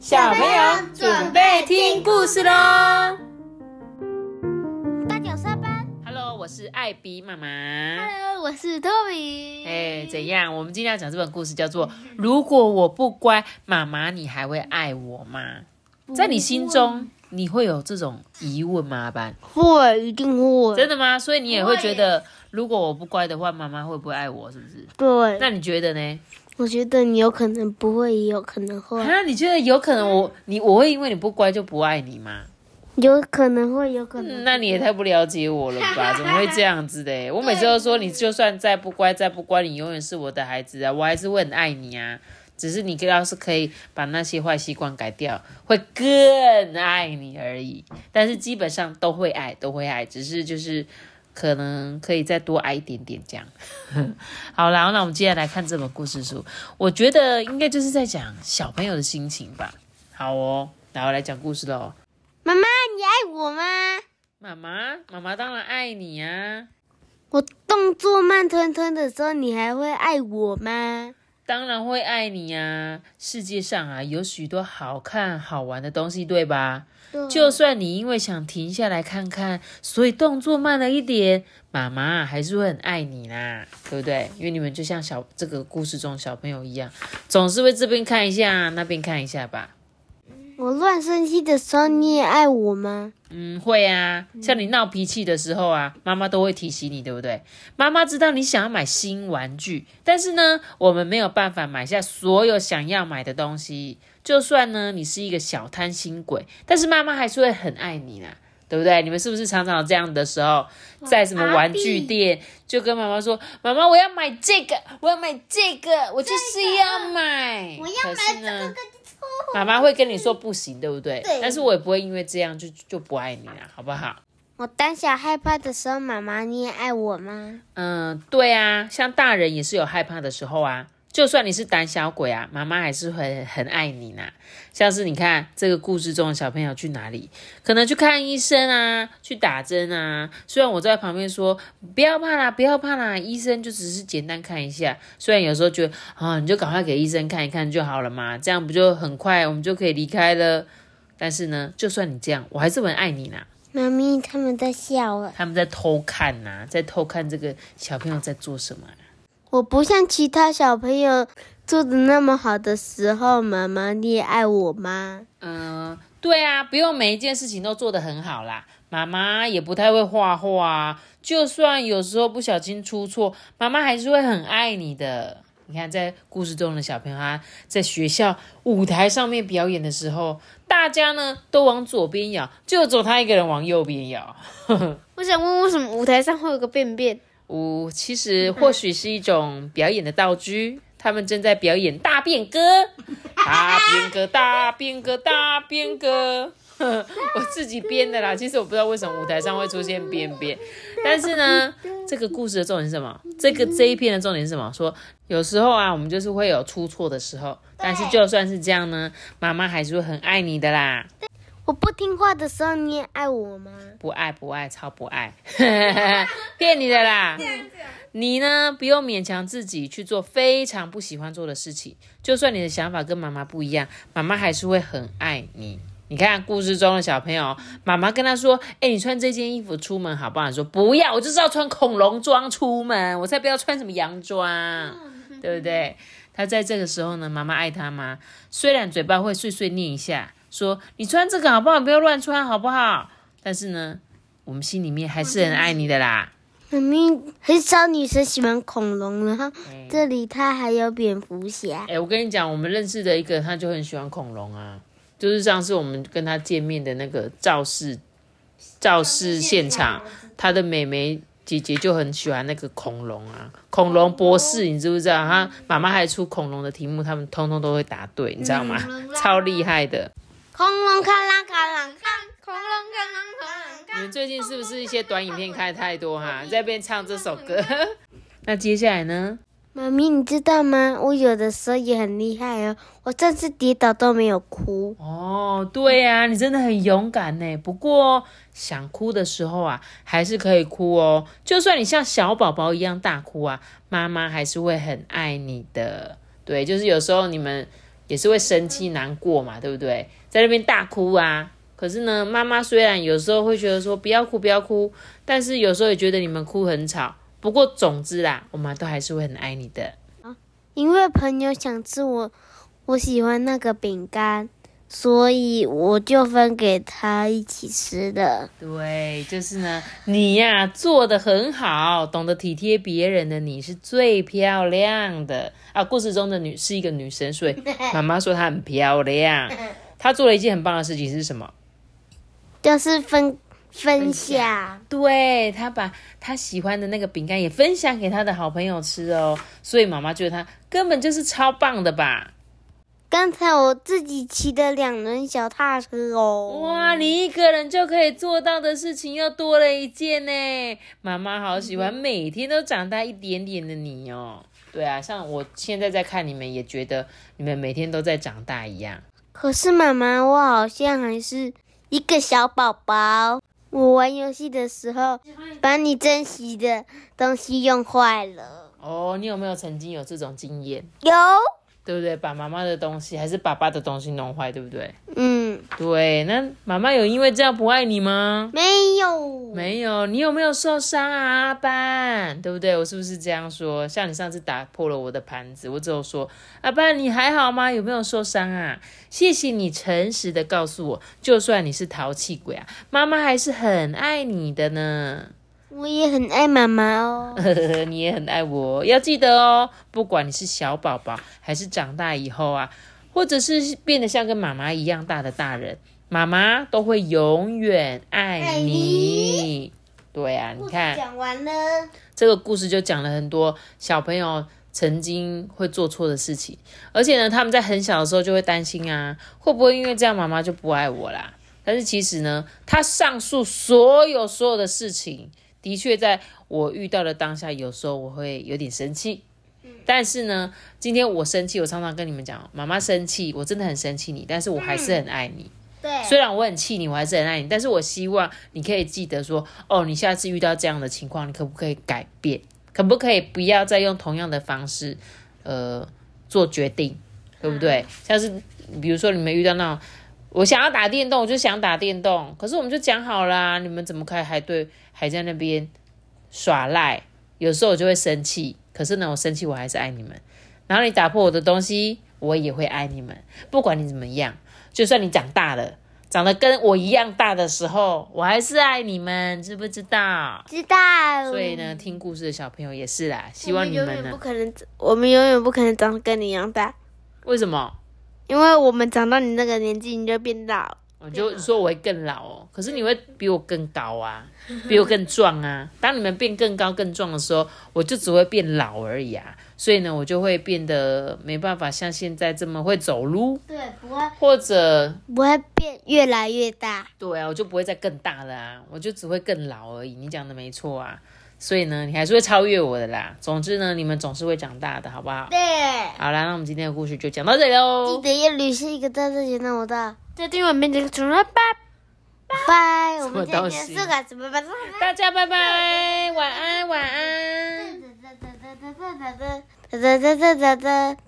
小朋友准备听故事喽。大家上班。Hello，我是艾比妈妈。Hello，我是 Toby。哎，怎样？我们今天要讲这本故事叫做《如果我不乖，妈妈你还会爱我吗》。在你心中，你会有这种疑问吗？阿班，会，一定会。真的吗？所以你也会觉得，如果我不乖的话，妈妈会不会爱我？是不是？对，那你觉得呢？我觉得你有可能不会，也有可能会，啊，你觉得有可能我你我会因为你不乖就不爱你吗？有可能会，有可能。嗯那你也太不了解我了吧？怎么会这样子的？我每次都说，你就算再不乖，再不乖，你永远是我的孩子啊，我还是会很爱你啊。只是你要是可以把那些坏习惯改掉，会更爱你而已。但是基本上都会爱，都会爱，只是就是可能可以再多爱一点点这样。好啦，那我们接下来看这本故事书，我觉得应该就是在讲小朋友的心情吧。好哦，然后来讲故事喽。妈妈，你爱我吗？妈妈，妈妈当然爱你啊。我动作慢吞吞的时候，你还会爱我吗？当然会爱你啊！世界上啊有许多好看好玩的东西，对吧？就算你因为想停下来看看，所以动作慢了一点，妈妈还是会很爱你啦，对不对？因为你们就像小这个故事中小朋友一样，总是会这边看一下，那边看一下吧。我乱生气的时候，你也爱我吗？嗯，会啊，像你闹脾气的时候啊，妈妈都会提醒你，对不对？妈妈知道你想要买新玩具，但是呢，我们没有办法买下所有想要买的东西。就算呢，你是一个小贪心鬼，但是妈妈还是会很爱你啦，对不对？你们是不是常常有这样的时候，在什么玩具店就跟妈妈说：“妈妈，我要买这个，我要买这个，我就是要买。”我要买这个，妈妈会跟你说不行，对不对？对但是我也不会因为这样就就不爱你了，好不好？我胆小害怕的时候，妈妈你也爱我吗？嗯，对啊，像大人也是有害怕的时候啊。就算你是胆小鬼啊，妈妈还是会很爱你呢。像是你看这个故事中的小朋友去哪里，可能去看医生啊，去打针啊。虽然我在旁边说不要怕啦，不要怕啦，医生就只是简单看一下。虽然有时候觉得啊，你就赶快给医生看一看就好了嘛，这样不就很快我们就可以离开了。但是呢，就算你这样，我还是很爱你呢。妈咪他们在笑了。他们在偷看呐、在偷看这个小朋友在做什么啊、我不像其他小朋友做的那么好的时候，妈妈你也爱我吗？嗯，对啊，不用每一件事情都做得很好啦。妈妈也不太会画画啊，就算有时候不小心出错，妈妈还是会很爱你的。你看，在故事中的小朋友，啊在学校舞台上面表演的时候，大家呢都往左边摇，就只有他一个人往右边摇。我想问，为什么舞台上会有个便便？舞其实或许是一种表演的道具，他们正在表演大变歌，大变歌，大变歌，大变歌。我自己编的啦，其实我不知道为什么舞台上会出现便便，但是呢，这个故事的重点是什么？这个这一篇的重点是什么？说有时候啊，我们就是会有出错的时候，但是就算是这样呢，妈妈还是会很爱你的啦。我不听话的时候，你也爱我吗？不爱不爱，超不爱，骗你的啦！你呢，不用勉强自己去做非常不喜欢做的事情，就算你的想法跟妈妈不一样，妈妈还是会很爱你。你看故事中的小朋友，妈妈跟他说：“哎、你穿这件衣服出门好不好？”你说：“不要，我就是要穿恐龙装出门，我才不要穿什么洋装，对不对？”他在这个时候呢，妈妈爱他吗？虽然嘴巴会碎碎念一下，说：“你穿这个好不好？不要乱穿，好不好？”但是呢，我们心里面还是很爱你的啦。明明，很少女生喜欢恐龙，然后哎这里它还有蝙蝠侠。哎、我跟你讲，我们认识的一个，他就很喜欢恐龙啊。就是上次我们跟他见面的那个肇事肇事现场，他的妹妹姐姐就很喜欢那个恐龙啊，恐龙博士，你知不知道？他妈妈还出恐龙的题目，他们通通都会答对，你知道吗？超厉害的。恐龙看啦看啦看，恐龙看啦看啦你。们最近是不是一些短影片看太多哈？在那边唱这首歌。那接下来呢？妈咪，你知道吗？我有的时候也很厉害哦，我这次跌倒都没有哭。哦，对呀、你真的很勇敢呢。不过想哭的时候啊，还是可以哭哦。就算你像小宝宝一样大哭啊，妈妈还是会很爱你的。对，就是有时候你们也是会生气、难过嘛，对不对？在那边大哭啊。可是呢，妈妈虽然有时候会觉得说不要哭，不要哭，但是有时候也觉得你们哭很吵。不过总之啦，我们都还是会很爱你的。因为朋友想吃我，我喜欢那个饼干，所以我就分给他一起吃的。对，就是呢，你呀做的很好，懂得体贴别人的你是最漂亮的啊！故事中的女是一个女神，所以 妈妈说她很漂亮。她做了一件很棒的事情是什么？就是分分享，对她把她喜欢的那个饼干也分享给她的好朋友吃哦，所以妈妈觉得她根本就是超棒的吧。刚才我自己骑的两轮小踏车哦，哇，你一个人就可以做到的事情又多了一件呢。妈妈好喜欢每天都长大一点点的你哦。对啊，像我现在在看你们，也觉得你们每天都在长大一样。可是妈妈，我好像还是一个小宝宝。我玩游戏的时候，把你珍惜的东西用坏了。哦，你有没有曾经有这种经验？有。对不对？把妈妈的东西还是爸爸的东西弄坏，对不对？嗯，对。那妈妈有因为这样不爱你吗？没有，没有。你有没有受伤啊，阿班？对不对？我是不是这样说？像你上次打破了我的盘子，我只有说阿班，你还好吗？有没有受伤啊？谢谢你诚实的告诉我，就算你是淘气鬼啊，妈妈还是很爱你的呢。我也很爱妈妈哦，你也很爱我，要记得哦。不管你是小宝宝，还是长大以后啊，或者是变得像跟妈妈一样大的大人，妈妈都会永远爱你。对啊，你看，讲完了，这个故事就讲了很多小朋友曾经会做错的事情，而且呢，他们在很小的时候就会担心啊，会不会因为这样妈妈就不爱我啦？但是其实呢，他上述所有所有的事情。的确，在我遇到的当下，有时候我会有点生气。但是呢，今天我生气，我常常跟你们讲，妈妈生气，我真的很生气你，但是我还是很爱你。对，虽然我很气你，我还是很爱你。但是我希望你可以记得说，哦，你下次遇到这样的情况，你可不可以改变？可不可以不要再用同样的方式，呃，做决定，对不对？像是比如说你们遇到那种。我想要打电动，我就想打电动。可是我们就讲好啦，你们怎么可以还对还在那边耍赖？有时候我就会生气。可是呢，我生气我还是爱你们。然后你打破我的东西，我也会爱你们。不管你怎么样，就算你长大了，长得跟我一样大的时候，我还是爱你们，知不知道？知道。所以呢，听故事的小朋友也是啦。希望你们呢，不可能，我们永远不可能长得跟你一样大。为什么？因为我们长到你那个年纪，你就变老。我就说我会更老哦，可是你会比我更高啊，比我更壮啊。当你们变更高更壮的时候，我就只会变老而已啊。所以呢，我就会变得没办法像现在这么会走路。对，不会。或者不会变越来越大。对啊，我就不会再更大了啊，我就只会更老而已。你讲的没错啊。所以呢，你还是会超越我的啦。总之呢，你们总是会长大的，好不好？对。好啦，那我们今天的故事就讲到这里喽。记得要旅行一个大大姐那么大。再听我们这个主人拜拜。什么东西？大家拜拜，晚安，晚安。